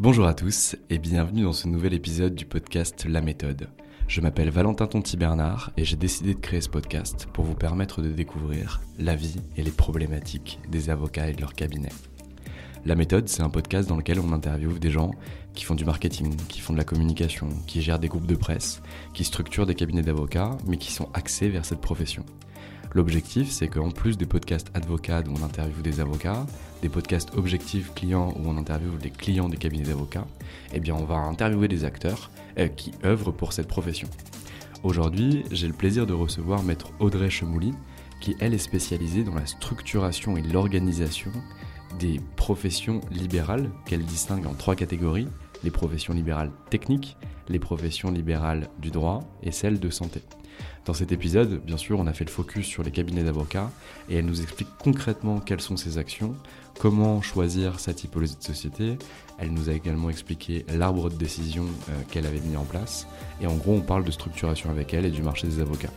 Bonjour à tous et bienvenue dans ce nouvel épisode du podcast La méthode. Je m'appelle Valentin Tonti Bernard et j'ai décidé de créer ce podcast pour vous permettre de découvrir la vie et les problématiques des avocats et de leur cabinet. La méthode, c'est un podcast dans lequel on interviewe des gens qui font du marketing, qui font de la communication, qui gèrent des groupes de presse, qui structurent des cabinets d'avocats, mais qui sont axés vers cette profession. L'objectif, c'est qu'en plus des podcasts advocats où on interviewe des avocats, des podcasts objectifs clients où on interviewe les clients des cabinets d'avocats, eh bien on va interviewer des acteurs euh, qui œuvrent pour cette profession. Aujourd'hui, j'ai le plaisir de recevoir maître Audrey Chemouli, qui elle est spécialisée dans la structuration et l'organisation des professions libérales qu'elle distingue en trois catégories, les professions libérales techniques, les professions libérales du droit et celles de santé. Dans cet épisode, bien sûr, on a fait le focus sur les cabinets d'avocats et elle nous explique concrètement quelles sont ses actions, comment choisir sa typologie de société. Elle nous a également expliqué l'arbre de décision euh, qu'elle avait mis en place et en gros, on parle de structuration avec elle et du marché des avocats.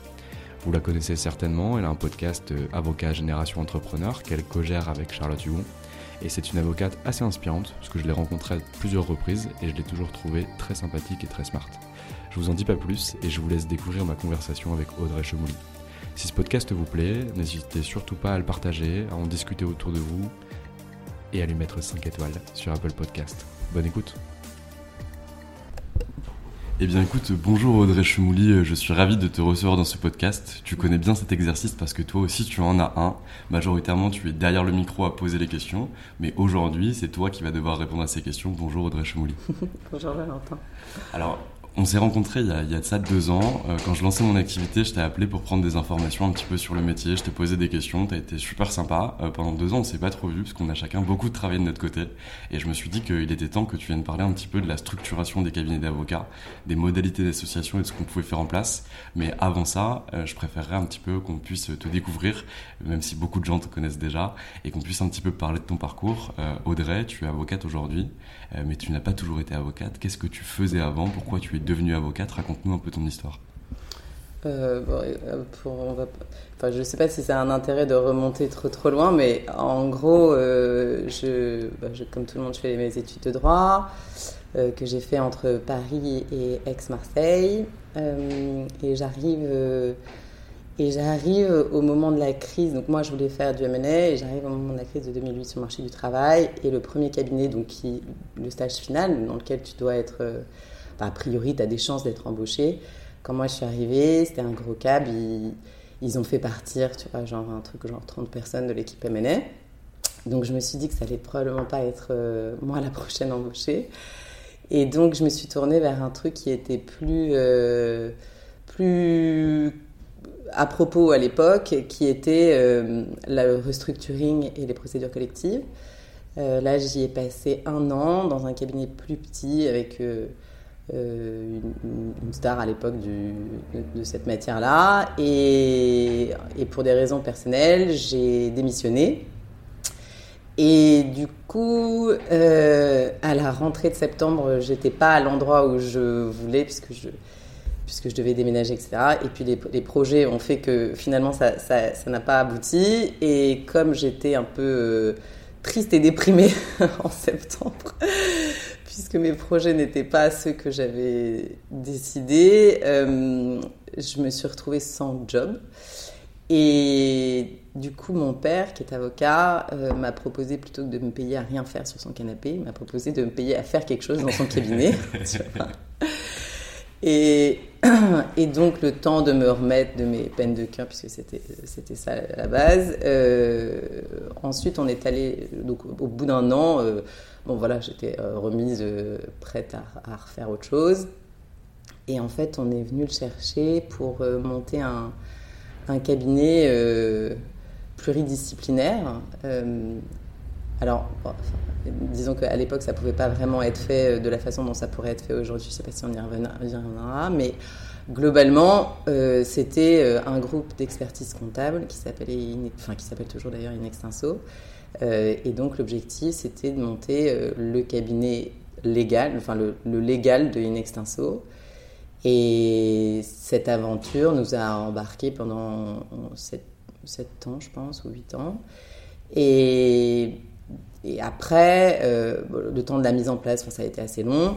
Vous la connaissez certainement, elle a un podcast euh, Avocat Génération Entrepreneur qu'elle co-gère avec Charlotte Hugon. Et c'est une avocate assez inspirante, parce que je l'ai rencontrée à plusieurs reprises et je l'ai toujours trouvée très sympathique et très smart. Je vous en dis pas plus et je vous laisse découvrir ma conversation avec Audrey Chemouli. Si ce podcast vous plaît, n'hésitez surtout pas à le partager, à en discuter autour de vous et à lui mettre 5 étoiles sur Apple Podcast. Bonne écoute eh bien écoute, bonjour Audrey Chemouli, je suis ravi de te recevoir dans ce podcast. Tu connais bien cet exercice parce que toi aussi tu en as un. Majoritairement tu es derrière le micro à poser les questions, mais aujourd'hui c'est toi qui vas devoir répondre à ces questions. Bonjour Audrey Chemouli. bonjour Valentin. Alors on s'est rencontrés il y, a, de ça deux ans. Euh, quand je lançais mon activité, je t'ai appelé pour prendre des informations un petit peu sur le métier. Je t'ai posé des questions. T'as été super sympa. Euh, pendant deux ans, on s'est pas trop vu parce qu'on a chacun beaucoup de travail de notre côté. Et je me suis dit qu'il était temps que tu viennes parler un petit peu de la structuration des cabinets d'avocats, des modalités d'association et de ce qu'on pouvait faire en place. Mais avant ça, euh, je préférerais un petit peu qu'on puisse te découvrir, même si beaucoup de gens te connaissent déjà, et qu'on puisse un petit peu parler de ton parcours. Audrey, tu es avocate aujourd'hui, mais tu n'as pas toujours été avocate. Qu'est-ce que tu faisais avant? Pourquoi tu es devenue avocate Raconte-nous un peu ton histoire. Euh, euh, je ne sais pas si c'est un intérêt de remonter trop trop loin, mais en gros, euh, bah, comme tout le monde, je fais mes études de droit que j'ai fait entre Paris et Aix-Marseille, et j'arrive et j'arrive au moment de la crise. Donc moi, je voulais faire du M&A et j'arrive au moment de la crise de 2008 sur le marché du travail et le premier cabinet, donc qui le stage final dans lequel tu dois être a priori, tu as des chances d'être embauché. Quand moi je suis arrivée, c'était un gros cab, ils, ont fait partir, tu vois, genre un truc genre 30 personnes de l'équipe M&A. Donc je me suis dit que ça allait probablement pas être euh, moi la prochaine embauchée. Et donc je me suis tournée vers un truc qui était plus, euh, plus à propos à l'époque, qui était euh, le restructuring et les procédures collectives. là, j'y ai passé un an dans un cabinet plus petit avec euh, une, star à l'époque de, cette matière-là. Et, pour des raisons personnelles, j'ai démissionné. Et du coup, euh, à la rentrée de septembre, j'étais pas à l'endroit où je voulais puisque je, puisque je devais déménager, etc. Et puis les, projets ont fait que finalement ça n'a pas abouti. Et comme j'étais un peu euh, triste et déprimée en septembre, puisque mes projets n'étaient pas ceux que j'avais décidé, euh, je me suis retrouvée sans job. Et du coup, mon père, qui est avocat, euh, m'a proposé plutôt que de me payer à rien faire sur son canapé, m'a proposé de me payer à faire quelque chose dans son cabinet. et, et, donc, le temps de me remettre de mes peines de cœur, puisque c'était, ça à la base. Euh, ensuite, on est allé, donc au bout d'un an, euh, bon voilà, j'étais remise, prête à, refaire autre chose. Et en fait, on est venu le chercher pour monter un cabinet euh, pluridisciplinaire. Euh, alors, disons qu'à l'époque, ça ne pouvait pas vraiment être fait euh, de la façon dont ça pourrait être fait aujourd'hui. Je ne sais pas si on y reviendra, mais globalement, c'était un groupe d'expertise comptable qui enfin s'appelle toujours d'ailleurs Inextinso. et donc l'objectif, c'était de monter le cabinet légal, enfin le, légal de Inextinso. Et cette aventure nous a embarqués pendant 7, ans, je pense, ou 8 ans. Et, et après, euh, le temps de la mise en place, ça a été assez long.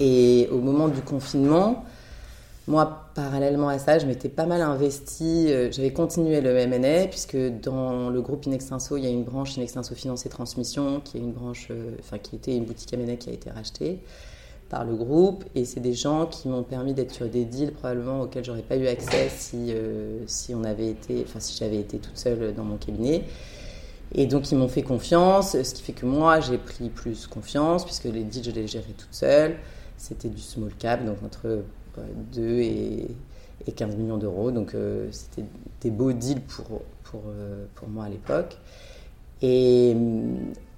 Et au moment du confinement, moi, parallèlement à ça, je m'étais pas mal investie. Euh, j'avais continué le MNA, puisque dans le groupe Inextinso, il y a une branche Inextinso Finance et Transmission, qui est une branche, euh, enfin, qui était une boutique MNA qui a été rachetée par le groupe et c'est des gens qui m'ont permis d'être sur des deals probablement auxquels j'aurais pas eu accès si, si enfin si j'avais été toute seule dans mon cabinet. Et donc ils m'ont fait confiance, ce qui fait que moi j'ai pris plus confiance puisque les deals je les gérais toute seule. C'était du small cap, donc entre 2 et, et 15 millions d'euros. Donc euh, c'était des beaux deals pour, pour, euh, pour moi à l'époque. Et,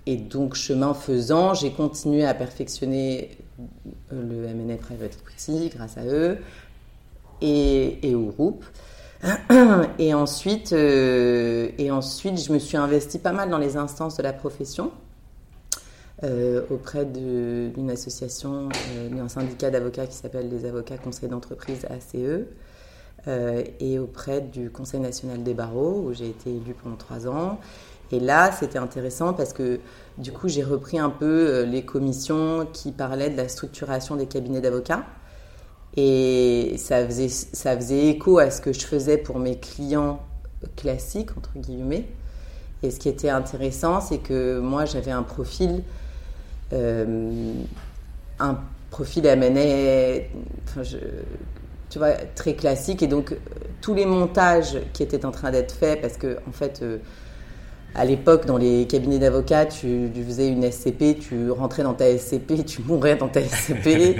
et donc, chemin faisant, j'ai continué à perfectionner le M&A Private Equity grâce à eux et, et au groupe. Et ensuite, euh, et ensuite, je me suis investie pas mal dans les instances de la profession. Euh, auprès d'une association, euh, d'un syndicat d'avocats qui s'appelle les avocats conseils d'entreprise ACE, et auprès du Conseil national des barreaux, où j'ai été élue pendant trois ans. Et là, c'était intéressant parce que du coup, j'ai repris un peu euh, les commissions qui parlaient de la structuration des cabinets d'avocats. Et ça faisait, ça faisait écho à ce que je faisais pour mes clients classiques, entre guillemets. Et ce qui était intéressant, c'est que moi, j'avais un profil, euh, un profil amené, enfin, tu vois, très classique. Et donc, tous les montages qui étaient en train d'être faits, parce que, en fait, euh, à l'époque, dans les cabinets d'avocats, tu, faisais une SCP, tu rentrais dans ta SCP, tu mourais dans ta SCP.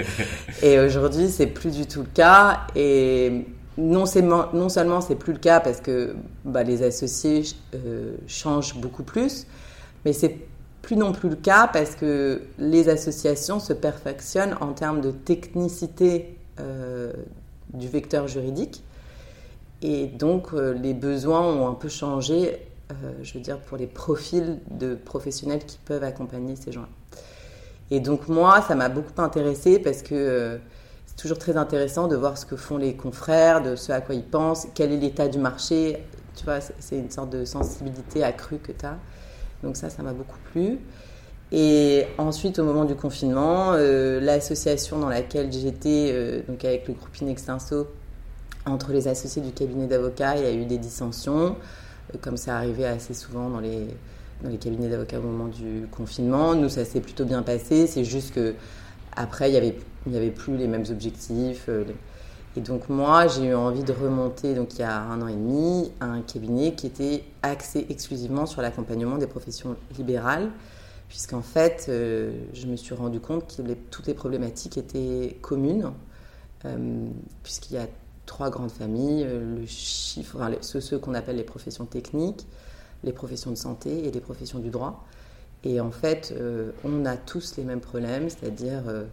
et aujourd'hui, c'est plus du tout le cas. Et non, non seulement c'est plus le cas parce que bah, les associés euh, changent beaucoup plus, mais c'est plus non plus le cas parce que les associations se perfectionnent en termes de technicité euh, du vecteur juridique. Et donc, euh, les besoins ont un peu changé je veux dire, pour les profils de professionnels qui peuvent accompagner ces gens-là. Et donc moi, ça m'a beaucoup intéressé parce que euh, c'est toujours très intéressant de voir ce que font les confrères, de ce à quoi ils pensent, quel est l'état du marché. Tu vois, c'est une sorte de sensibilité accrue que tu as. Donc ça, ça m'a beaucoup plu. Et ensuite, au moment du confinement, euh, l'association dans laquelle j'étais, donc avec le groupe Inextinso, entre les associés du cabinet d'avocats, il y a eu des dissensions comme ça arrivait assez souvent dans les, dans les cabinets d'avocats au moment du confinement. Nous, ça s'est plutôt bien passé. C'est juste que après, il n'y avait, y avait plus les mêmes objectifs. Euh, et donc moi, j'ai eu envie de remonter, donc il y a un an et demi, un cabinet qui était axé exclusivement sur l'accompagnement des professions libérales, puisqu'en fait, euh, je me suis rendu compte que toutes les problématiques étaient communes, euh, puisqu'il y a trois grandes familles, euh, le ceux, qu'on appelle les professions techniques, les professions de santé et les professions du droit. Et en fait, euh, on a tous les mêmes problèmes, c'est-à-dire euh,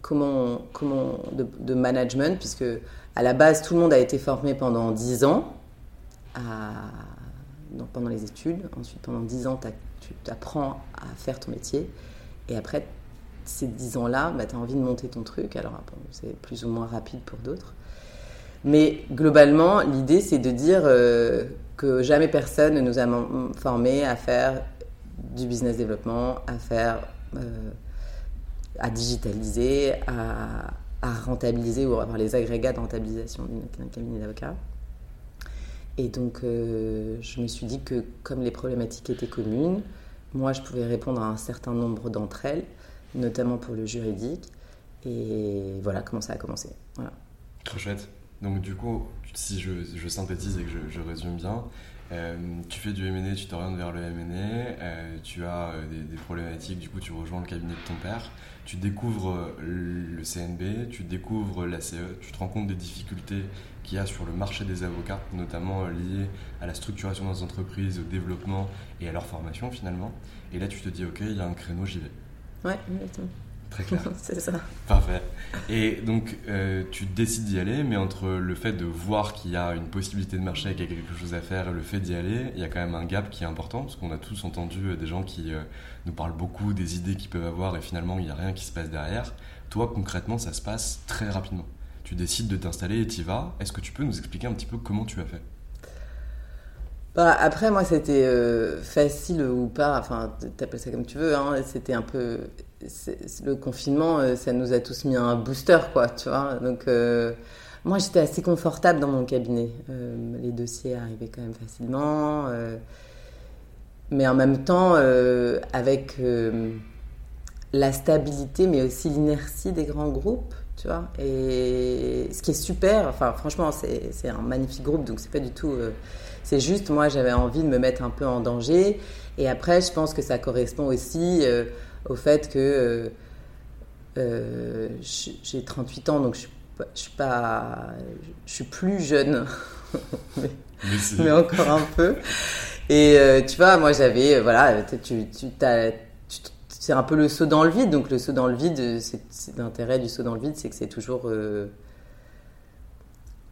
comment, comment de, management, puisque à la base, tout le monde a été formé pendant dix ans, à, pendant les études. Ensuite, pendant dix ans, tu apprends à faire ton métier. Et après, ces 10 ans-là, bah, tu as envie de monter ton truc. Alors, c'est plus ou moins rapide pour d'autres. Mais globalement, l'idée, c'est de dire euh, que jamais personne ne nous a formés à faire du business développement, à faire, euh, à digitaliser, à, rentabiliser ou à avoir les agrégats de rentabilisation d'un cabinet d'avocats. Et donc, euh, je me suis dit que comme les problématiques étaient communes, moi, je pouvais répondre à un certain nombre d'entre elles, notamment pour le juridique. Et voilà comment ça a commencé. Voilà. Trop chouette. Donc du coup, si je, synthétise et que je, résume bien, euh, tu fais du M&A, tu t'orientes vers le M&A, euh, tu as euh, des, problématiques, du coup tu rejoins le cabinet de ton père, tu découvres le CNB, tu découvres la CE, tu te rends compte des difficultés qu'il y a sur le marché des avocats, notamment liées à la structuration des entreprises, au développement et à leur formation finalement. Et là tu te dis ok, il y a un créneau, j'y vais. Ouais, exactement. Très clair. c'est ça. Parfait. Et donc, euh, tu décides d'y aller, mais entre le fait de voir qu'il y a une possibilité de marché, qu'il y a quelque chose à faire, et le fait d'y aller, il y a quand même un gap qui est important, parce qu'on a tous entendu euh, des gens qui euh, nous parlent beaucoup des idées qu'ils peuvent avoir, et finalement, il n'y a rien qui se passe derrière. Toi, concrètement, ça se passe très rapidement. Tu décides de t'installer et y vas. Est-ce que tu peux nous expliquer un petit peu comment tu as fait? Bah, après, moi, c'était facile ou pas, enfin, t'appelles ça comme tu veux, hein, c'était un peu le confinement, euh, ça nous a tous mis un booster, quoi, tu vois. Donc, euh, moi, j'étais assez confortable dans mon cabinet. Euh, les dossiers arrivaient quand même facilement. mais en même temps, avec la stabilité, mais aussi l'inertie des grands groupes, tu vois. Et ce qui est super, enfin, franchement, c'est un magnifique groupe, donc c'est pas du tout. c'est juste, moi, j'avais envie de me mettre un peu en danger. Et après, je pense que ça correspond aussi au fait que euh, euh, j'ai 38 ans, donc je je suis pas, je suis plus jeune, mais, encore un peu. Et euh, tu vois, moi j'avais, voilà, tu, tu, c'est un peu le saut dans le vide. Donc le saut dans le vide, c'est l'intérêt du saut dans le vide, c'est que c'est toujours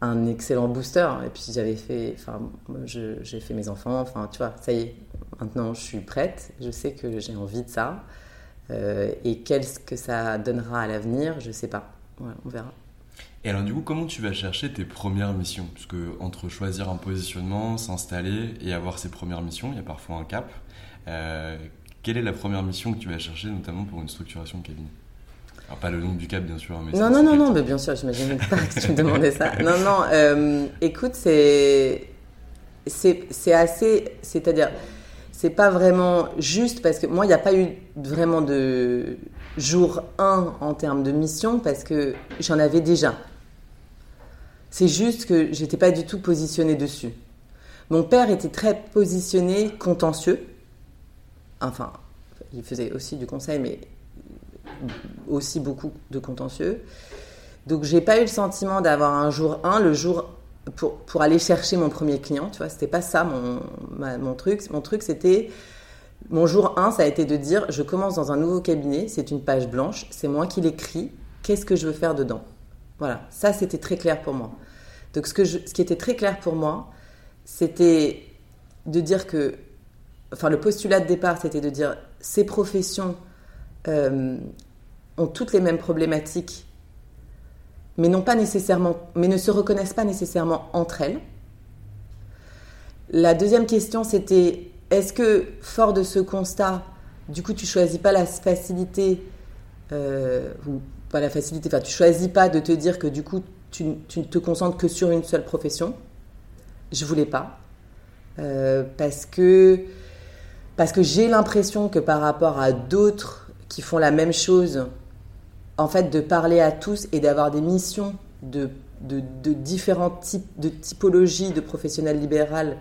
un excellent booster. Et puis j'avais fait, enfin, j'ai fait mes enfants, enfin, tu vois, ça y est, maintenant je suis prête. Je sais que j'ai envie de ça. Euh, et qu'est-ce que ça donnera à l'avenir, je ne sais pas. on verra. Et alors du coup, comment tu vas chercher tes premières missions? Parce que entre choisir un positionnement, s'installer et avoir ses premières missions, il y a parfois un cap. Euh, quelle est la première mission que tu vas chercher, notamment pour une structuration de cabinet? Alors, pas le nom du cap, bien sûr. Mais non, non, non, non, mais bien sûr, j'imagine pas que tu me demandais ça. Non, non, euh, écoute, c'est, c'est assez, c'est-à-dire, c'est pas vraiment juste parce que moi, il n'y a pas eu vraiment de jour 1 en termes de mission parce que j'en avais déjà. C'est juste que j'étais pas du tout positionnée dessus. Mon père était très positionné contentieux. Enfin, il faisait aussi du conseil, mais aussi beaucoup de contentieux. Donc, j'ai pas eu le sentiment d'avoir un jour 1. Le jour pour, pour, aller chercher mon premier client, tu vois. C'était pas ça mon, mon truc. Mon truc, c'était. Mon jour 1, ça a été de dire je commence dans un nouveau cabinet, c'est une page blanche, c'est moi qui l'écris, qu'est-ce que je veux faire dedans? Voilà, ça c'était très clair pour moi. Donc ce, que ce qui était très clair pour moi, c'était de dire que. Enfin, le postulat de départ, c'était de dire ces professions euh, ont toutes les mêmes problématiques mais, pas nécessairement, mais ne se reconnaissent pas nécessairement entre elles. La deuxième question, c'était est-ce que, fort de ce constat, du coup, tu choisis pas la facilité, euh, ou pas la facilité, enfin, tu choisis pas de te dire que du coup, tu, ne te concentres que sur une seule profession? Je voulais pas. Euh, parce que, parce que j'ai l'impression que par rapport à d'autres qui font la même chose, en fait, de parler à tous et d'avoir des missions de, différents types de typologies de professionnels libérales,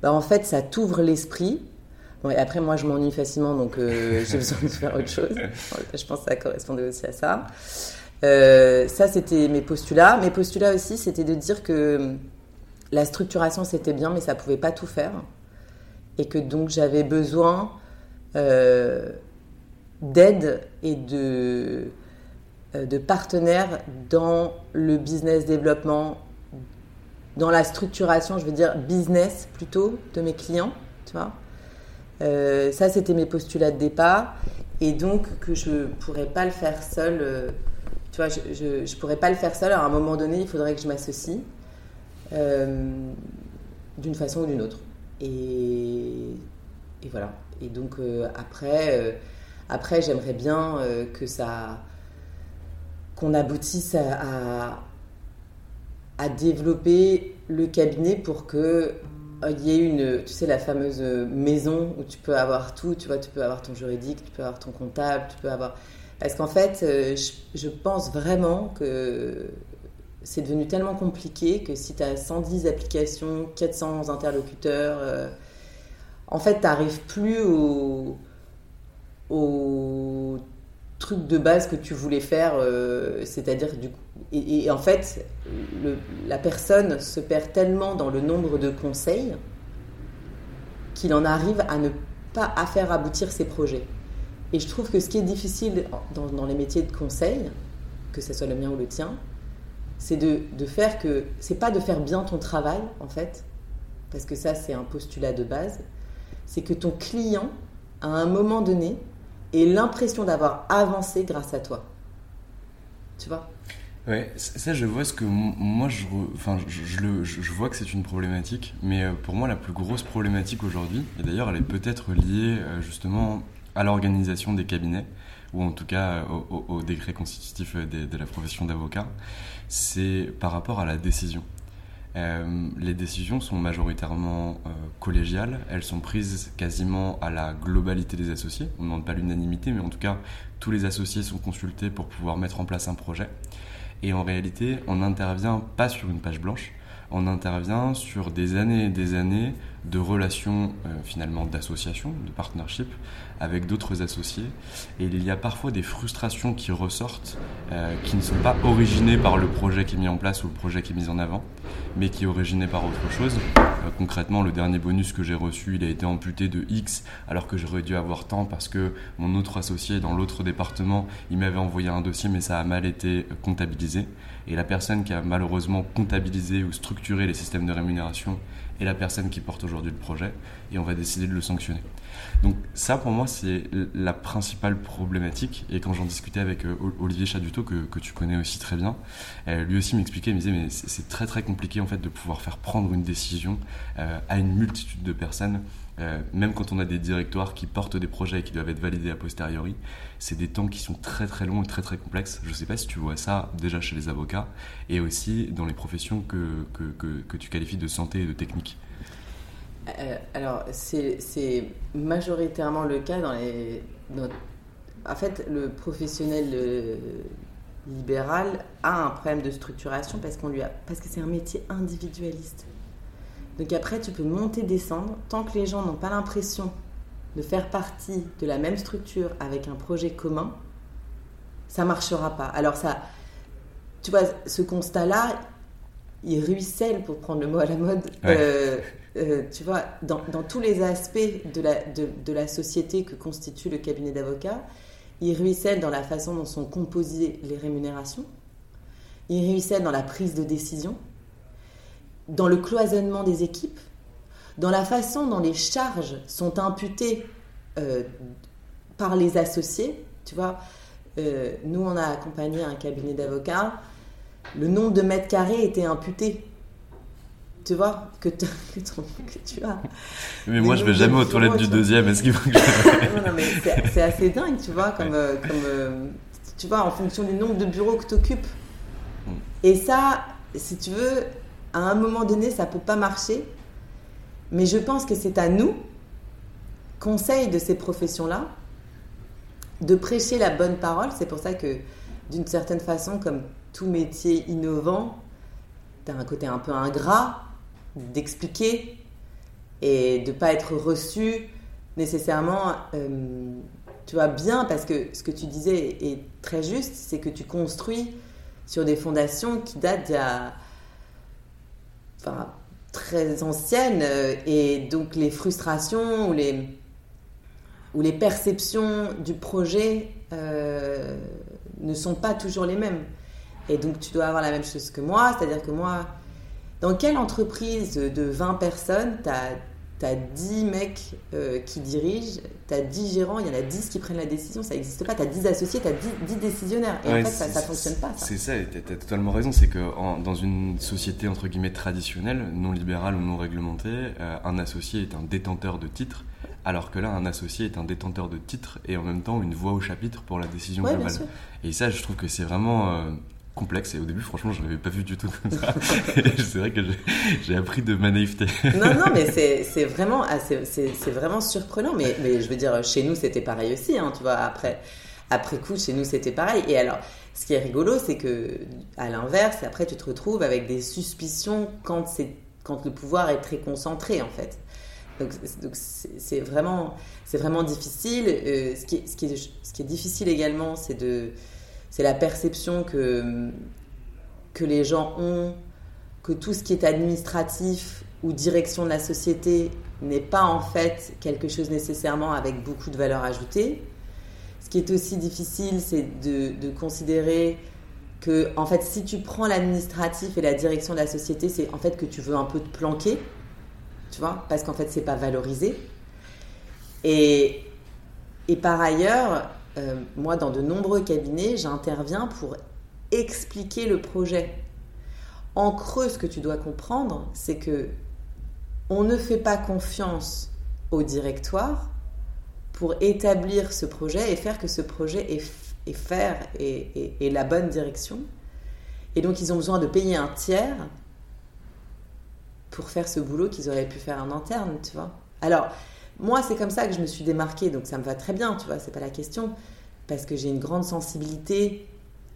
bah, en fait, ça t'ouvre l'esprit. Bon, et après, moi, je m'ennuie facilement, donc euh, j'ai besoin de faire autre chose. je pense que ça correspondait aussi à ça. Euh, ça, c'était mes postulats. Mes postulats aussi, c'était de dire que la structuration, c'était bien, mais ça pouvait pas tout faire. Et que donc, j'avais besoin euh, d'aide et de de partenaires dans le business développement, dans la structuration, je veux dire business plutôt, de mes clients, tu vois. Euh, ça, c'était mes postulats de départ. Et donc, que je ne pourrais pas le faire seul. Euh, tu vois, je ne pourrais pas le faire seul. À un moment donné, il faudrait que je m'associe euh, d'une façon ou d'une autre. Et, et, voilà. Et donc, après, après j'aimerais bien que ça. Qu'on aboutisse à, développer le cabinet pour que euh, il y a une, tu sais, la fameuse maison où tu peux avoir tout, tu vois, tu peux avoir ton juridique, tu peux avoir ton comptable, tu peux avoir... Parce qu'en fait, euh, je, pense vraiment que c'est devenu tellement compliqué que si tu as 110 applications, 400 interlocuteurs, euh, en fait, tu n'arrives plus au truc de base que tu voulais faire, c'est-à-dire du coup, et, en fait, la personne se perd tellement dans le nombre de conseils qu'il en arrive à ne pas faire aboutir ses projets. Et je trouve que ce qui est difficile dans, les métiers de conseil, que ce soit le mien ou le tien, c'est de, de, faire que. C'est pas de faire bien ton travail, en fait, parce que ça, c'est un postulat de base. C'est que ton client, à un moment donné, ait l'impression d'avoir avancé grâce à toi. Tu vois? Ouais, ça je vois ce que moi je, je vois que c'est une problématique, mais euh, pour moi la plus grosse problématique aujourd'hui, et d'ailleurs elle est peut-être liée euh, justement à l'organisation des cabinets, ou en tout cas euh, au, décret constitutif de, la profession d'avocat, c'est par rapport à la décision. Les décisions sont majoritairement collégiales, elles sont prises quasiment à la globalité des associés. On ne demande pas l'unanimité, mais en tout cas, tous les associés sont consultés pour pouvoir mettre en place un projet. Et en réalité, on n'intervient pas sur une page blanche, on intervient sur des années et des années de relations euh, finalement d'association, de partnership avec d'autres associés. Et il y a parfois des frustrations qui ressortent, euh, qui ne sont pas originées par le projet qui est mis en place ou le projet qui est mis en avant, mais qui est originé par autre chose. Euh, concrètement, le dernier bonus que j'ai reçu, il a été amputé de X, alors que j'aurais dû avoir tant parce que mon autre associé dans l'autre département, il m'avait envoyé un dossier, mais ça a mal été comptabilisé. Et la personne qui a malheureusement comptabilisé ou structuré les systèmes de rémunération est la personne qui porte aujourd'hui le projet, et on va décider de le sanctionner. Donc ça, pour moi, c'est la principale problématique. Et quand j'en discutais avec euh, Olivier Chaduto, que, que, tu connais aussi très bien, euh, lui aussi m'expliquait, il me disait, mais c'est très très compliqué en fait de pouvoir faire prendre une décision euh, à une multitude de personnes. Même quand on a des directoires qui portent des projets et qui doivent être validés a posteriori, c'est des temps qui sont très très longs et très très complexes. Je ne sais pas si tu vois ça déjà chez les avocats et aussi dans les professions que, que, que, tu qualifies de santé et de technique. Euh, alors, c'est majoritairement le cas dans les. en fait, le professionnel euh, libéral a un problème de structuration parce, a, parce que c'est un métier individualiste. Donc après, tu peux monter, descendre. Tant que les gens n'ont pas l'impression de faire partie de la même structure avec un projet commun, ça marchera pas. Alors ça, tu vois, ce constat-là, il ruisselle, pour prendre le mot à la mode, euh, euh, tu vois, dans, tous les aspects de la, de, la société que constitue le cabinet d'avocats, il ruisselle dans la façon dont sont composées les rémunérations, il ruisselle dans la prise de décision, dans le cloisonnement des équipes, dans la façon dont les charges sont imputées euh, par les associés. Tu vois, euh, nous, on a accompagné un cabinet d'avocats, le nombre de mètres carrés était imputé tu vois, que, que, tu as. Mais moi, je vais jamais aux toilettes du deuxième. Est-ce qu'il faut que je... non, mais c'est assez dingue, tu vois, comme, comme euh, tu vois, en fonction du nombre de bureaux que tu occupes. Mm. Et ça, si tu veux, à un moment donné, ça peut pas marcher. Mais je pense que c'est à nous, conseil de ces professions-là, de prêcher la bonne parole. C'est pour ça que, d'une certaine façon, comme tout métier innovant, tu as un côté un peu ingrat d'expliquer et de pas être reçu nécessairement, euh, tu vois, bien, parce que ce que tu disais est très juste, c'est que tu construis sur des fondations qui datent d'il très anciennes, euh, et donc les frustrations ou les, ou les perceptions du projet euh, ne sont pas toujours les mêmes. Et donc tu dois avoir la même chose que moi, c'est-à-dire que moi, dans quelle entreprise de 20 personnes, tu as tu as 10 mecs euh, qui dirigent, tu as 10 gérants, il y en a 10 qui prennent la décision, ça n'existe pas. Tu as 10 associés, tu as 10, décisionnaires. Et en fait, ça ne fonctionne pas. C'est ça, tu as, totalement raison. C'est que dans une société entre guillemets traditionnelle, non libérale ou non réglementée, euh, un associé est un détenteur de titres, alors que là, un associé est un détenteur de titres et en même temps une voix au chapitre pour la décision globale. Et ça, je trouve que c'est vraiment. Euh, complexe. Et au début franchement je l'avais pas vu du tout comme ça. C'est vrai que j'ai appris de ma naïveté. Non non mais c'est vraiment ah, c'est vraiment surprenant. Mais, mais je veux dire chez nous c'était pareil aussi hein, tu vois. Après après coup chez nous c'était pareil. Et alors ce qui est rigolo c'est que à l'inverse après tu te retrouves avec des suspicions quand c'est quand le pouvoir est très concentré en fait. Donc c'est vraiment c'est vraiment difficile. Euh, ce, qui ce, qui ce qui est difficile également c'est de c'est la perception que, que les gens ont que tout ce qui est administratif ou direction de la société n'est pas en fait quelque chose nécessairement avec beaucoup de valeur ajoutée. Ce qui est aussi difficile, c'est de, de, considérer que, en fait, si tu prends l'administratif et la direction de la société, c'est en fait que tu veux un peu te planquer, tu vois, parce qu'en fait, c'est pas valorisé. Et, et par ailleurs, euh, moi, dans de nombreux cabinets, j'interviens pour expliquer le projet. En creux, ce que tu dois comprendre, c'est que on ne fait pas confiance au directoire pour établir ce projet et faire que ce projet est, faire et, la bonne direction. Et donc, ils ont besoin de payer un tiers pour faire ce boulot qu'ils auraient pu faire en interne, tu vois. Alors, moi, c'est comme ça que je me suis démarquée, donc ça me va très bien, tu vois, c'est pas la question, parce que j'ai une grande sensibilité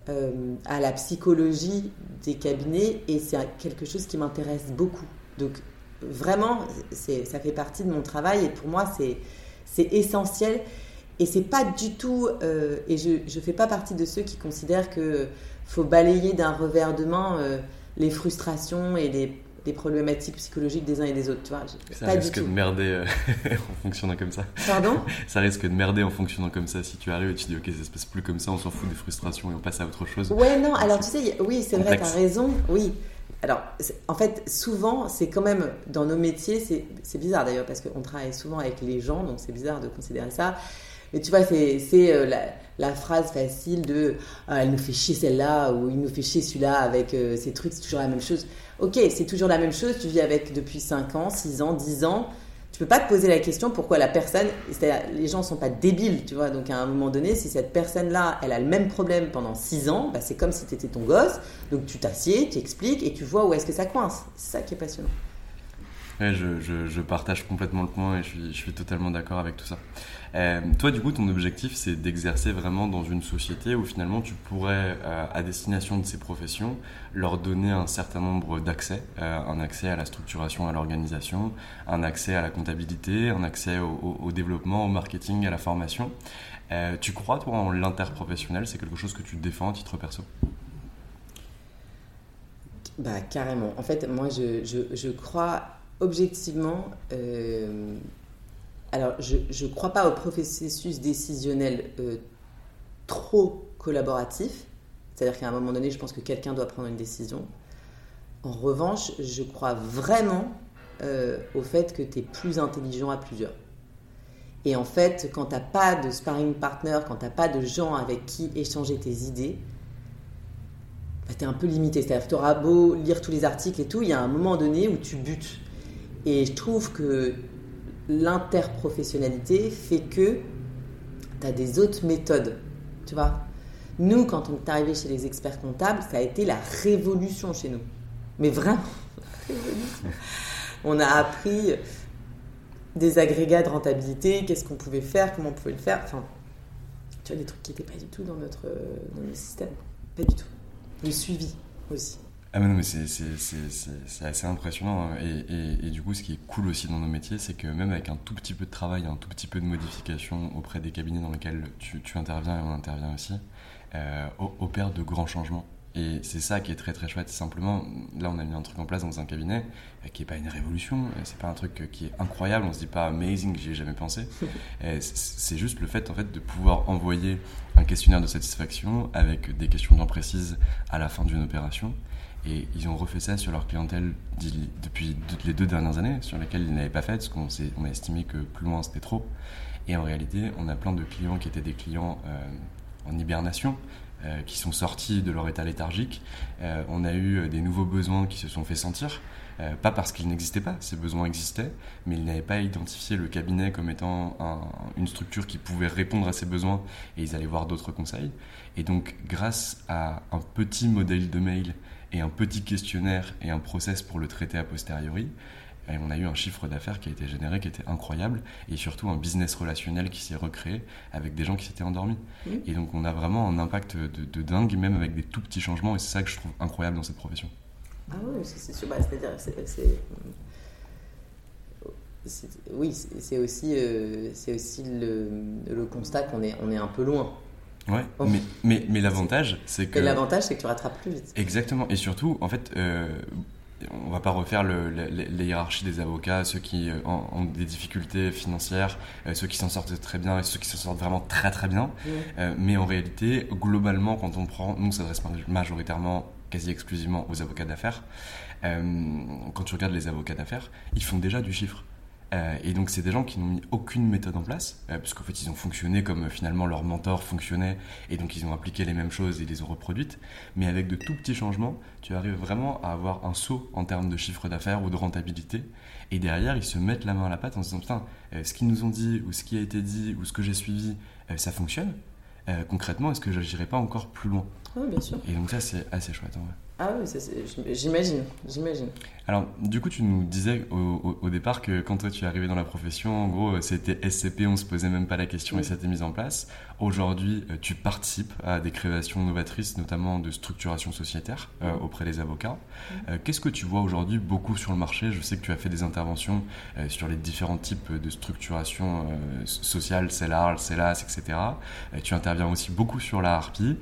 euh, à la psychologie des cabinets et c'est quelque chose qui m'intéresse beaucoup. Donc, vraiment, ça fait partie de mon travail et pour moi, c'est essentiel. Et c'est pas du tout, euh, et je ne fais pas partie de ceux qui considèrent qu'il faut balayer d'un revers de main euh, les frustrations et les des problématiques psychologiques des uns et des autres, tu vois. Ça risque de merder euh, en fonctionnant comme ça. Pardon? Ça risque de merder en fonctionnant comme ça. Si tu arrives et tu dis, ok, ça se passe plus comme ça, on s'en fout des frustrations et on passe à autre chose. Ouais, non, alors tu sais, oui, c'est vrai, tu as raison, oui. Alors, en fait, souvent, c'est quand même dans nos métiers, c'est bizarre d'ailleurs, parce qu'on travaille souvent avec les gens, donc c'est bizarre de considérer ça. Mais tu vois, c'est euh, la, la, phrase facile de ah, elle nous fait chier celle-là ou il nous fait chier celui-là avec euh, ces trucs, c'est toujours la même chose. Ok, c'est toujours la même chose, tu vis avec depuis 5 ans, 6 ans, 10 ans. Tu peux pas te poser la question pourquoi la personne, les gens sont pas débiles, tu vois. Donc à un moment donné, si cette personne-là, elle a le même problème pendant 6 ans, bah, c'est comme si tu étais ton gosse. Donc tu t'assieds, tu expliques et tu vois où est-ce que ça coince. C'est ça qui est passionnant. Ouais, je, je, partage complètement le point et je suis, totalement d'accord avec tout ça. Euh, toi, du coup, ton objectif, c'est d'exercer vraiment dans une société où finalement tu pourrais, euh, à destination de ces professions, leur donner un certain nombre d'accès, euh, un accès à la structuration, à l'organisation, un accès à la comptabilité, un accès au, au développement, au marketing, à la formation. tu crois, toi, en l'interprofessionnel? C'est quelque chose que tu défends à titre perso? Bah, carrément. En fait, moi, je, je, je crois objectivement alors, je ne crois pas au processus décisionnel euh, trop collaboratif. C'est-à-dire qu'à un moment donné, je pense que quelqu'un doit prendre une décision. En revanche, je crois vraiment euh, au fait que tu es plus intelligent à plusieurs. Et en fait, quand tu pas de sparring partner, quand tu pas de gens avec qui échanger tes idées, bah, tu es un peu limité. C'est-à-dire que tu auras beau lire tous les articles et tout, il y a un moment donné où tu butes. Et je trouve que l'interprofessionnalité fait que tu as des autres méthodes. Tu vois Nous, quand on est arrivé chez les experts comptables, ça a été la révolution chez nous. Mais vraiment, on a appris des agrégats de rentabilité, qu'est-ce qu'on pouvait faire, comment on pouvait le faire. Enfin, tu vois, des trucs qui n'étaient pas du tout dans notre, dans notre système. Pas du tout. Le suivi aussi. Ah mais non, mais c'est assez impressionnant. Hein. Et, et, du coup, ce qui est cool aussi dans nos métiers, c'est que même avec un tout petit peu de travail, un tout petit peu de modification auprès des cabinets dans lesquels tu, tu interviens et on intervient aussi, euh, opère de grands changements. Et c'est ça qui est très très chouette. Simplement, là, on a mis un truc en place dans un cabinet euh, qui n'est pas une révolution, euh, c'est pas un truc qui est incroyable, on se dit pas amazing, j'y ai jamais pensé. c'est juste le fait en fait de pouvoir envoyer un questionnaire de satisfaction avec des questions bien précises à la fin d'une opération Et ils ont refait ça sur leur clientèle depuis les deux dernières années, sur lesquelles ils n'avaient pas fait, parce qu'on on a estimé que plus loin c'était trop. Et en réalité, on a plein de clients qui étaient des clients euh, en hibernation, euh, qui sont sortis de leur état léthargique. Euh, on a eu des nouveaux besoins qui se sont fait sentir. pas parce qu'ils n'existaient pas, ces besoins existaient, mais ils n'avaient pas identifié le cabinet comme étant une structure qui pouvait répondre à ces besoins et ils allaient voir d'autres conseils. Et donc, grâce à un petit modèle de mail et un petit questionnaire et un process pour le traiter a posteriori, et on a eu un chiffre d'affaires qui a été généré qui était incroyable et surtout un business relationnel qui s'est recréé avec des gens qui s'étaient endormis. Et donc on a vraiment un impact de, dingue, même avec des tout petits changements, et c'est ça que je trouve incroyable dans cette profession. Ah oui, c'est super. C'est-à-dire, oui, c'est aussi, euh, c'est aussi le, le constat qu'on est, on est un peu loin. Ouais, oh. mais, mais, mais l'avantage, c'est que. l'avantage, c'est que tu rattrapes plus vite. Exactement. Et surtout, en fait, euh, on va pas refaire le, les hiérarchies des avocats, ceux qui euh, ont, des difficultés financières, euh, ceux qui s'en sortent très bien et ceux qui s'en sortent vraiment très très bien. Euh, mais en réalité, globalement, quand on prend, nous, ça s'adresse majoritairement, quasi exclusivement aux avocats d'affaires. quand tu regardes les avocats d'affaires, ils font déjà du chiffre. Euh, et donc, c'est des gens qui n'ont mis aucune méthode en place, euh, parce qu'en fait, ils ont fonctionné comme euh, finalement leur mentor fonctionnait, et donc ils ont appliqué les mêmes choses et les ont reproduites. Mais avec de tout petits changements, tu arrives vraiment à avoir un saut en termes de chiffre d'affaires ou de rentabilité. Et derrière, ils se mettent la main à la pâte en se disant Putain, ce qu'ils nous ont dit, ou ce qui a été dit, ou ce que j'ai suivi, ça fonctionne. concrètement, est-ce que je n'irai pas encore plus loin? Oui, bien sûr. Et donc, ça, c'est assez chouette en vrai. Ah oui, j'imagine, j'imagine. Alors, du coup, tu nous disais au, départ que quand toi tu es arrivé dans la profession, en gros, c'était SCP, on se posait même pas la question et ça t'est mis en place. Aujourd'hui, euh, tu participes à des créations novatrices, notamment de structuration sociétaire euh, auprès des avocats. Euh, qu'est-ce que tu vois aujourd'hui beaucoup sur le marché? Je sais que tu as fait des interventions sur les différents types de structuration sociale, CELAR, CELAS, etc. tu interviens aussi beaucoup sur la harpie.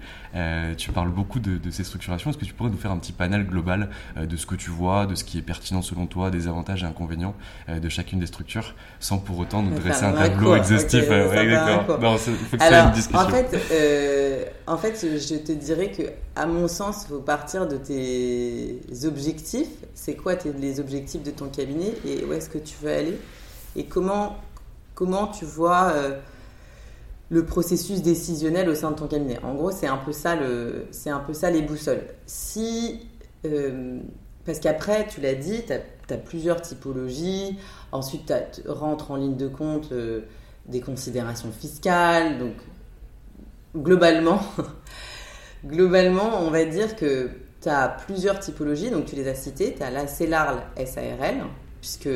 tu parles beaucoup de, de ces structurations. Est-ce que tu pourrais nous faire un petit panel global de ce que tu vois, de ce qui est pertinent selon toi, des avantages et inconvénients de chacune des structures, sans pour autant nous dresser un tableau exhaustif. Non, faut que Alors, en fait, euh, en fait, je te dirais que, à mon sens, il faut partir de tes objectifs. C'est quoi tes, les objectifs de ton cabinet et où est-ce que tu veux aller? Et comment, comment tu vois euh, le processus décisionnel au sein de ton cabinet. En gros, c'est un peu ça c'est un peu ça les boussoles. Si euh, parce qu'après, tu l'as dit, tu as, plusieurs typologies. Ensuite, tu rentres en ligne de compte des considérations fiscales. Donc, globalement, globalement, on va dire que tu as plusieurs typologies, donc tu les as citées. Tu as la CELARL SARL, puisque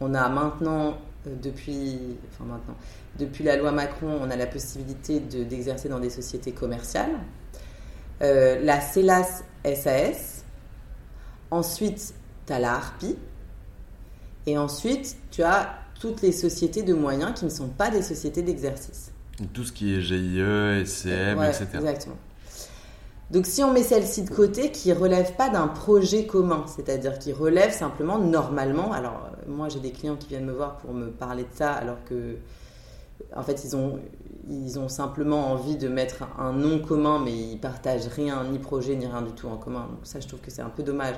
on a maintenant, euh, depuis, enfin maintenant, depuis la loi Macron, on a la possibilité d'exercer dans des sociétés commerciales. Euh, la CELAS SAS. Ensuite, tu as la HARPI. Et ensuite, tu as toutes les sociétés de moyens qui ne sont pas des sociétés d'exercice. Tout ce qui est GIE, SCM, etc. Exactement. Donc si on met celle-ci de côté, qui relève pas d'un projet commun, c'est-à-dire qui relève simplement normalement. Alors euh, moi j'ai des clients qui viennent me voir pour me parler de ça, alors que en fait ils ont simplement envie de mettre un nom commun, mais ils partagent rien, ni projet, ni rien du tout en commun. Donc ça je trouve que c'est un peu dommage.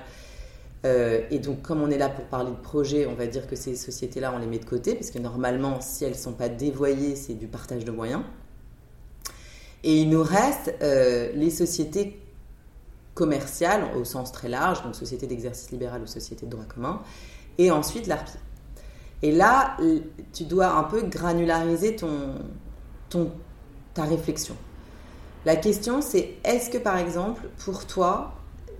Euh, et donc, comme on est là pour parler de projet, on va dire que ces sociétés-là, on les met de côté, parce que normalement, si elles ne sont pas dévoyées, c'est du partage de moyens. Et il nous reste euh, les sociétés commerciales au sens très large, donc société d'exercice libéral ou société de droit commun, et ensuite. Et là, tu dois un peu granulariser ton, ta réflexion. La question, c'est est-ce que par exemple, pour toi,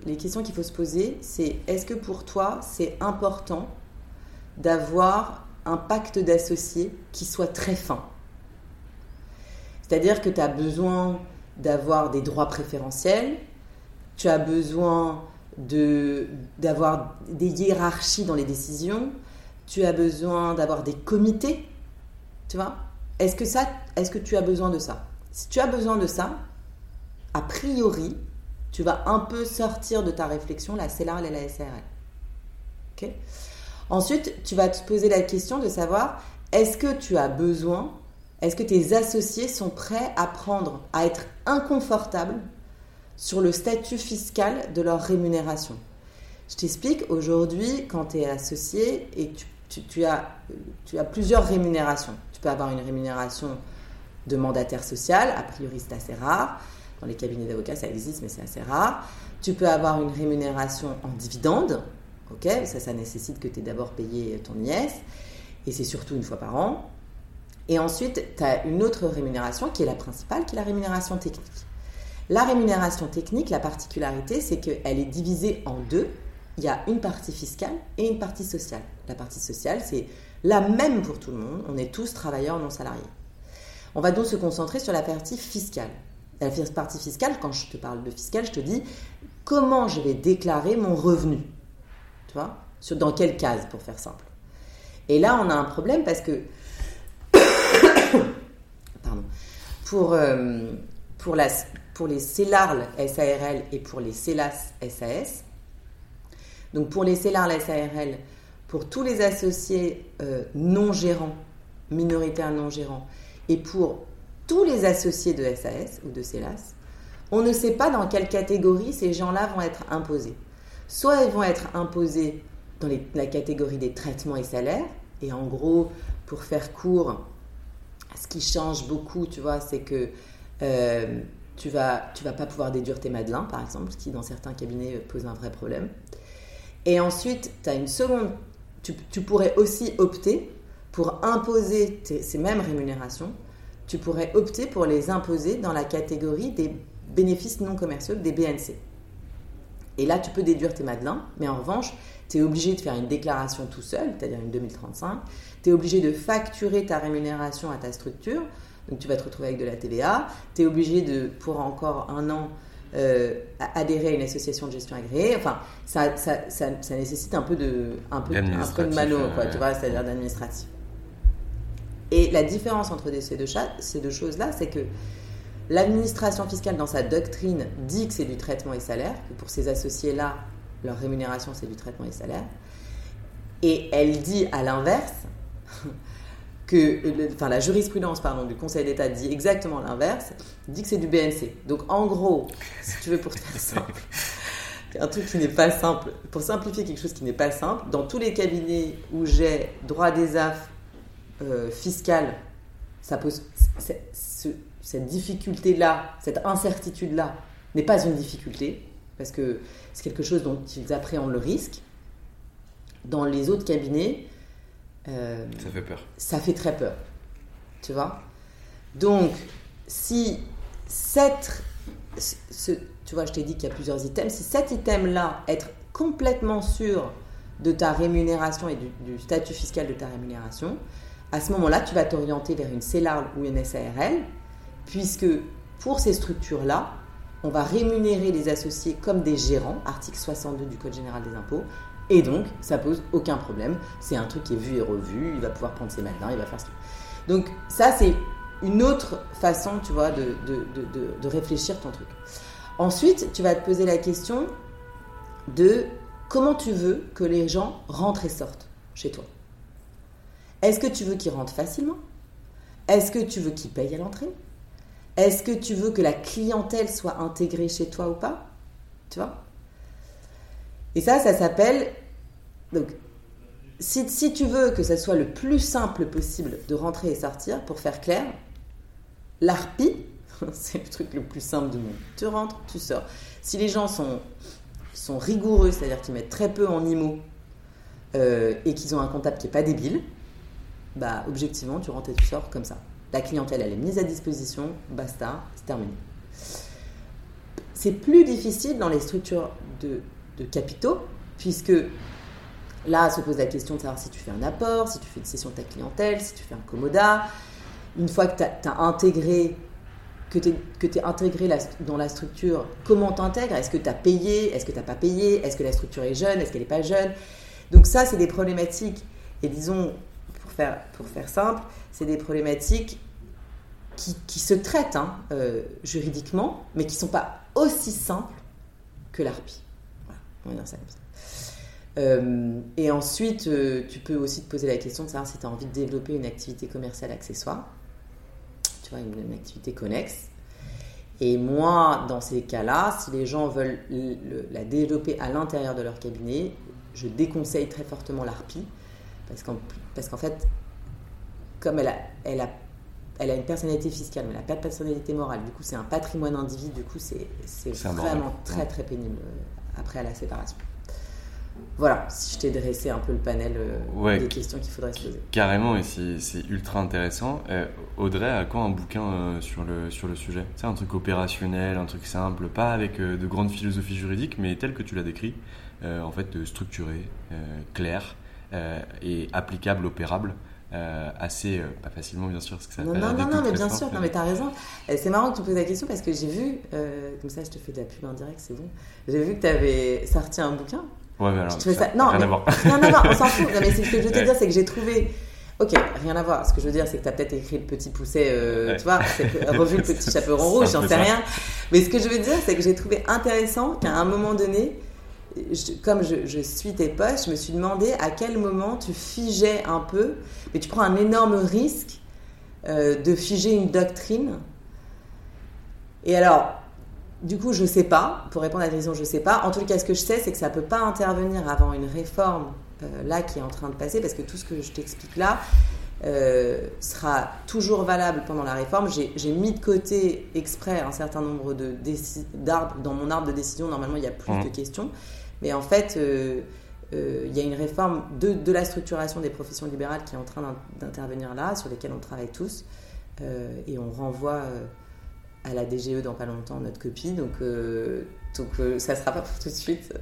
les questions qu'il faut se poser, c'est est-ce que pour toi, c'est important d'avoir un pacte d'associés qui soit très fin? C'est-à-dire que tu as besoin d'avoir des droits préférentiels, tu as besoin d'avoir des hiérarchies dans les décisions, tu as besoin d'avoir des comités, tu vois? Est-ce que, ça, est -ce que tu as besoin de ça? Si tu as besoin de ça, a priori, tu vas un peu sortir de ta réflexion la CELARL et la SRL. Ensuite, tu vas te poser la question de savoir est-ce que tu as besoin, est-ce que tes associés sont prêts à prendre, à être inconfortables sur le statut fiscal de leur rémunération? Je t'explique, aujourd'hui, quand tu es associé et tu, tu as plusieurs rémunérations. Tu peux avoir une rémunération de mandataire social, a priori c'est assez rare. Dans les cabinets d'avocats, ça existe, mais c'est assez rare. Tu peux avoir une rémunération en dividende, ok Ça, ça nécessite que tu aies d'abord payé ton IS, et c'est surtout une fois par an. Et ensuite, tu as une autre rémunération qui est la principale, qui est la rémunération technique. La rémunération technique, la particularité, c'est qu'elle est divisée en deux. Il y a une partie fiscale et une partie sociale. La partie sociale, c'est la même pour tout le monde. On est tous travailleurs non salariés. On va donc se concentrer sur la partie fiscale. La partie fiscale, quand je te parle de fiscal, je te dis comment je vais déclarer mon revenu. Tu vois? Dans quelle case, pour faire simple. Et là, on a un problème parce que Pardon. Pour, euh, pour, pour les CELARL SARL et pour les CELAS SAS, donc pour les CELARL SARL, pour tous les associés euh, non gérants, minoritaires non gérants, et pour tous les associés de SAS ou de CELAS, on ne sait pas dans quelle catégorie ces gens-là vont être imposés. Soit ils vont être imposés dans la catégorie des traitements et salaires, et en gros, pour faire court, ce qui change beaucoup, tu vois, c'est que euh, tu vas, tu vas pas pouvoir déduire tes madelins, par exemple, ce qui dans certains cabinets pose un vrai problème. Et ensuite, tu as une seconde, tu, pourrais aussi opter pour imposer ces mêmes rémunérations, tu pourrais opter pour les imposer dans la catégorie des bénéfices non commerciaux, des BNC. Et là, tu peux déduire tes madelins, mais en revanche, tu es obligé de faire une déclaration tout seul, c'est-à-dire une 2035. Tu es obligé de facturer ta rémunération à ta structure, donc tu vas te retrouver avec de la TVA. Tu es obligé de, pour encore un an, euh, adhérer à une association de gestion agréée. Enfin, ça, ça, ça, nécessite un peu de, un peu, un peu de mano, quoi, tu vois, c'est-à-dire d'administratif. Et la différence entre ces deux, ces deux choses-là, c'est que l'administration fiscale, dans sa doctrine, dit que c'est du traitement et salaire, que pour ces associés-là, leur rémunération, c'est du traitement et salaire. Et elle dit à l'inverse que, enfin, la jurisprudence pardon, du Conseil d'État dit exactement l'inverse, dit que c'est du BNC. Donc, en gros, si tu veux pour faire simple, un truc qui n'est pas simple, pour simplifier quelque chose qui n'est pas simple, dans tous les cabinets où j'ai droit des affres euh, fiscales, ça pose cette difficulté-là, cette incertitude-là n'est pas une difficulté parce que c'est quelque chose dont ils appréhendent le risque. Dans les autres cabinets, euh, ça fait peur. Ça fait très peur, tu vois. Donc, si cette, ce, tu vois, je t'ai dit qu'il y a plusieurs items. Si cet item-là, être complètement sûr de ta rémunération et du, statut fiscal de ta rémunération, à ce moment-là, tu vas t'orienter vers une CELARL ou une SARL, puisque pour ces structures-là, on va rémunérer les associés comme des gérants, article 62 du Code général des impôts, et donc ça pose aucun problème. C'est un truc qui est vu et revu, il va pouvoir prendre ses matins, il va faire ce Donc ça, c'est une autre façon, tu vois, de, de, réfléchir ton truc. Ensuite, tu vas te poser la question de comment tu veux que les gens rentrent et sortent chez toi. Est-ce que tu veux qu'ils rentrent facilement? Est-ce que tu veux qu'ils payent à l'entrée? Est-ce que tu veux que la clientèle soit intégrée chez toi ou pas? Tu vois? Et ça, ça s'appelle. Donc, si, tu veux que ça soit le plus simple possible de rentrer et sortir, pour faire clair, l'ARPI, c'est le truc le plus simple du monde. Tu rentres, tu sors. Si les gens sont, sont rigoureux, c'est-à-dire qu'ils mettent très peu en IMO euh, et qu'ils ont un comptable qui n'est pas débile, bah objectivement, tu rentres et tu sors comme ça. La clientèle, elle est mise à disposition, basta, c'est terminé. C'est plus difficile dans les structures de, capitaux, puisque là se pose la question de savoir si tu fais un apport, si tu fais une session de ta clientèle, si tu fais un commoda. Une fois que tu as, intégré que tu es, intégré dans la structure, comment t'intègres? Est-ce que tu as payé? Est-ce que tu n'as pas payé? Est-ce que la structure est jeune? Est-ce qu'elle n'est pas jeune? Donc ça, c'est des problématiques. Et disons, pour faire, pour faire simple, c'est des problématiques qui, se traitent hein, euh, juridiquement, mais qui ne sont pas aussi simples que l'ARPI. Voilà, on va dire ça comme ça. Euh, et ensuite, euh, tu peux aussi te poser la question de savoir si tu as envie de développer une activité commerciale accessoire, tu vois, une, activité connexe. Et moi, dans ces cas-là, si les gens veulent la développer à l'intérieur de leur cabinet, je déconseille très fortement l'ARPI, parce qu'en parce qu'en fait, comme elle a, elle, a, elle a une personnalité fiscale, mais elle n'a pas de personnalité morale, du coup c'est un patrimoine individu, du coup c'est vraiment très très pénible euh, après à la séparation. Voilà, si je t'ai dressé un peu le panel euh, des questions qu'il faudrait se poser. Carrément, et c'est ultra intéressant. Euh, Audrey a quoi un bouquin sur, le, sur le sujet? C'est un truc opérationnel, un truc simple, pas avec de grandes philosophies juridiques, mais tel que tu l'as décrit, en fait structuré, clair et applicable, opérable. Euh, assez, euh, pas facilement bien sûr, parce que ça Non, non, non, non mais bien sûr, non, mais t'as raison. C'est marrant que tu poses la question parce que j'ai vu, euh, comme ça je te fais de la pub indirect, c'est bon. J'ai vu que tu avais sorti un bouquin. Ouais, mais alors, ça... Non, rien à voir. non, non, non, on s'en fout. Non, mais ce que je veux te dire, c'est que j'ai trouvé. Ok, rien à voir. Ce que je veux dire, c'est que tu as peut-être écrit le petit pousset, tu vois, revu le petit chaperon rouge, j'en sais rien. Mais ce que je veux dire, c'est que j'ai trouvé intéressant qu'à un moment donné, comme je, suis tes poches, je me suis demandé à quel moment tu figeais un peu, mais tu prends un énorme risque euh, de figer une doctrine. Et alors, du coup, je sais pas, pour répondre à la question, je sais pas. En tout cas, ce que je sais, c'est que ça peut pas intervenir avant une réforme euh, là qui est en train de passer, parce que tout ce que je t'explique là euh, sera toujours valable pendant la réforme. J'ai mis de côté exprès un certain nombre d'arbres. Dans mon arbre de décision, normalement, il y a plus mmh. de questions. Mais en fait, euh, euh, il y a une réforme de, la structuration des professions libérales qui est en train d'intervenir là, sur lesquelles on travaille tous. Euh, et on renvoie à la DGE dans pas longtemps notre copie. Donc, donc ça sera pas pour tout de suite.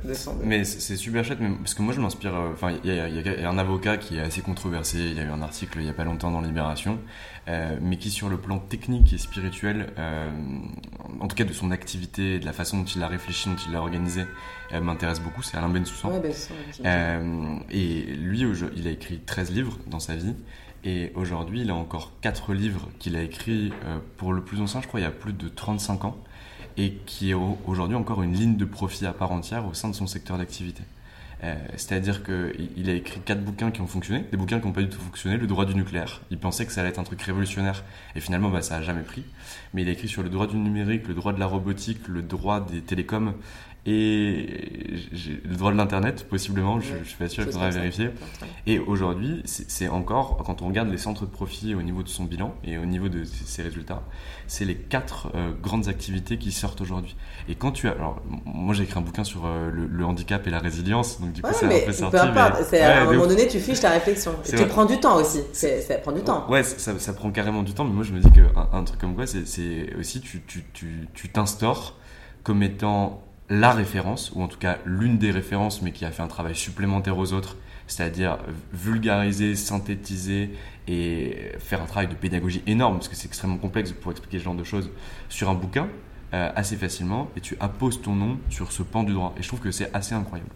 Mais c'est super chouette, parce que moi je m'inspire. Enfin, il y, a un avocat qui est assez controversé. Il y a eu un article il y a pas longtemps dans Libération, mais qui sur le plan technique et spirituel, en tout cas de son activité, de la façon dont il a réfléchi, dont il l'a organisé, m'intéresse beaucoup, c'est Alain Bensoussan. Ouais, ben, euh, et lui, il a écrit 13 livres dans sa vie. Et aujourd'hui, il a encore 4 livres qu'il a écrits euh, pour le plus ancien, je crois, il y a plus de 35 ans. Et qui est aujourd'hui encore une ligne de profit à part entière au sein de son secteur d'activité. Euh, c'est-à-dire qu'il a écrit quatre bouquins qui ont fonctionné, des bouquins qui n'ont pas du tout fonctionné. Le droit du nucléaire, il pensait que ça allait être un truc révolutionnaire, et finalement, bah, ça n'a jamais pris. Mais il a écrit sur le droit du numérique, le droit de la robotique, le droit des télécoms, et le droit de l'internet possiblement je, je suis pas sûr il faudra vérifier. et aujourd'hui c'est encore quand on regarde les centres de profit au niveau de son bilan et au niveau de ses résultats c'est les quatre euh, grandes activités qui sortent aujourd'hui. Et quand tu as alors moi j'ai écrit un bouquin sur euh, le, handicap et la résilience donc du coup c'est un peu sorti mais... à un moment donné tu fiches ta réflexion. Tu prends du temps aussi ça prend du temps. Ouais ça, ça, prend carrément du temps mais moi je me dis qu'un un truc comme quoi c'est aussi tu t'instaures tu, tu, comme étant la référence, ou en tout cas l'une des références, mais qui a fait un travail supplémentaire aux autres, c'est-à-dire vulgariser, synthétiser et faire un travail de pédagogie énorme, parce que c'est extrêmement complexe pour expliquer ce genre de choses, sur un bouquin, euh, assez facilement, et tu apposes ton nom sur ce pan du droit. Et je trouve que c'est assez incroyable.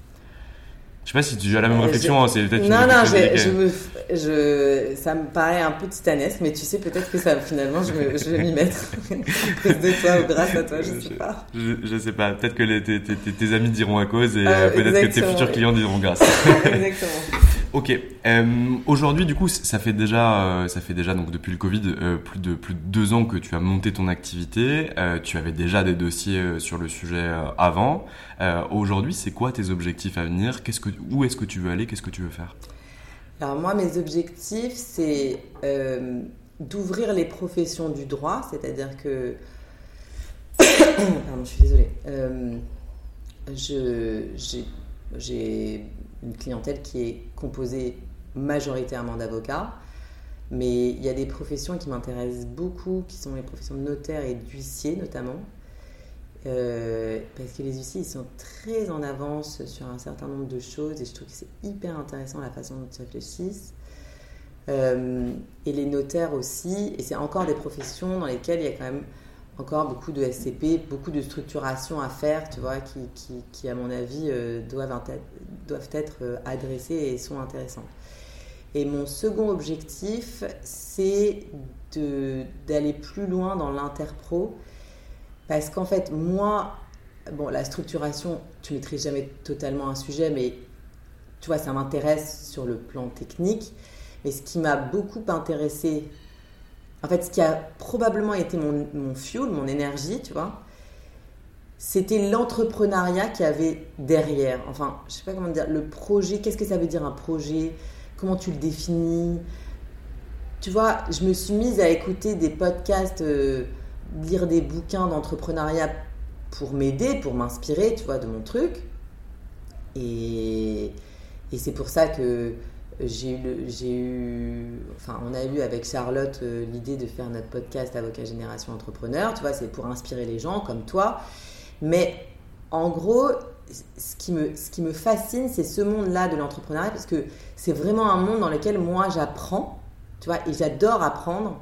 Je sais pas si tu as la même euh, réflexion, hein, c'est peut-être Non, non, je, je, ça me paraît un peu titanesque, mais tu sais, peut-être que ça, finalement, je, vais m'y mettre. à cause de toi ou grâce à toi, je, sais pas. Je, sais pas, peut-être que tes, tes, amis diront à cause et euh, peut-être que tes futurs clients diront grâce. exactement. Ok. Euh, aujourd'hui, du coup, ça fait déjà, euh, ça fait déjà donc depuis le Covid euh, plus de plus de deux ans que tu as monté ton activité. tu avais déjà des dossiers sur le sujet avant. Aujourd'hui, c'est quoi tes objectifs à venir? Où est-ce que tu veux aller? Qu'est-ce que tu veux faire? Alors moi, mes objectifs, c'est d'ouvrir les professions du droit, c'est-à-dire que, pardon, je suis désolée. je j'ai une clientèle qui est composée majoritairement d'avocats, mais il y a des professions qui m'intéressent beaucoup, qui sont les professions de notaire et d'huissier notamment, euh, parce que les huissiers ils sont très en avance sur un certain nombre de choses et je trouve que c'est hyper intéressant la façon dont ils réfléchissent. Euh, et les notaires aussi, et c'est encore des professions dans lesquelles il y a quand même encore beaucoup de SCP, beaucoup de structuration à faire, tu vois, qui, qui, qui à mon avis, euh, doivent, doivent être euh, adressées et sont intéressantes. Et mon second objectif, c'est d'aller plus loin dans l'interpro, parce qu'en fait, moi, bon, la structuration, tu maîtrises jamais totalement un sujet, mais tu vois, ça m'intéresse sur le plan technique. Mais ce qui m'a beaucoup intéressé en fait, ce qui a probablement été mon, fuel, mon énergie, tu vois, c'était l'entrepreneuriat qui avait derrière. Enfin, je sais pas comment dire, le projet, qu'est-ce que ça veut dire un projet? Comment tu le définis? Tu vois, je me suis mise à écouter des podcasts, euh, lire des bouquins d'entrepreneuriat pour m'aider, pour m'inspirer, tu vois, de mon truc. Et, et c'est pour ça que j'ai eu, enfin, on a eu avec Charlotte euh, l'idée de faire notre podcast Avocat Génération Entrepreneur. Tu vois, c'est pour inspirer les gens comme toi. Mais en gros, ce qui me, ce qui me fascine, c'est ce monde-là de l'entrepreneuriat parce que c'est vraiment un monde dans lequel moi j'apprends, tu vois, et j'adore apprendre.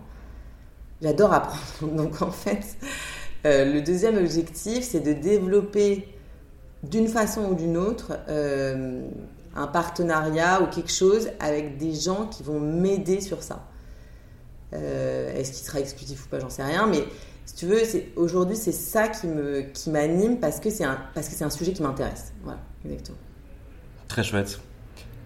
J'adore apprendre. Donc en fait, euh, le deuxième objectif, c'est de développer d'une façon ou d'une autre euh, un partenariat ou quelque chose avec des gens qui vont m'aider sur ça. Euh, est-ce qu'il sera exclusif ou pas, j'en sais rien, mais si tu veux, aujourd'hui, c'est ça qui qui m'anime parce que c'est un parce que c'est un sujet qui m'intéresse. Voilà, exactement. Très chouette.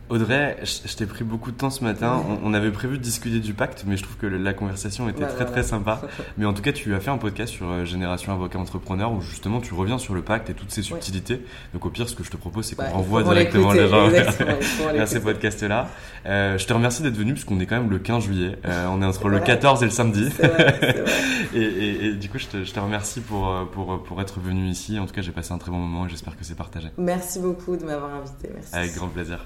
Audrey, je, t'ai pris beaucoup de temps ce matin. On, avait prévu de discuter du pacte, mais je trouve que la conversation était très très sympa. Mais en tout cas, tu as fait un podcast sur euh, Génération Avocat Entrepreneur où justement tu reviens sur le pacte et toutes ses subtilités. Donc au pire, ce que je te propose, c'est qu'on renvoie directement les gens vers ces podcasts-là. Euh, je te remercie d'être venu puisqu'on est quand même le 15 juillet. Euh, on est entre le 14 et le samedi. Vrai, et, et, et, du coup, je te, je te, remercie pour, pour, pour être venu ici. En tout cas, j'ai passé un très bon moment et j'espère que c'est partagé. Merci beaucoup de m'avoir invité. Merci. Avec grand plaisir.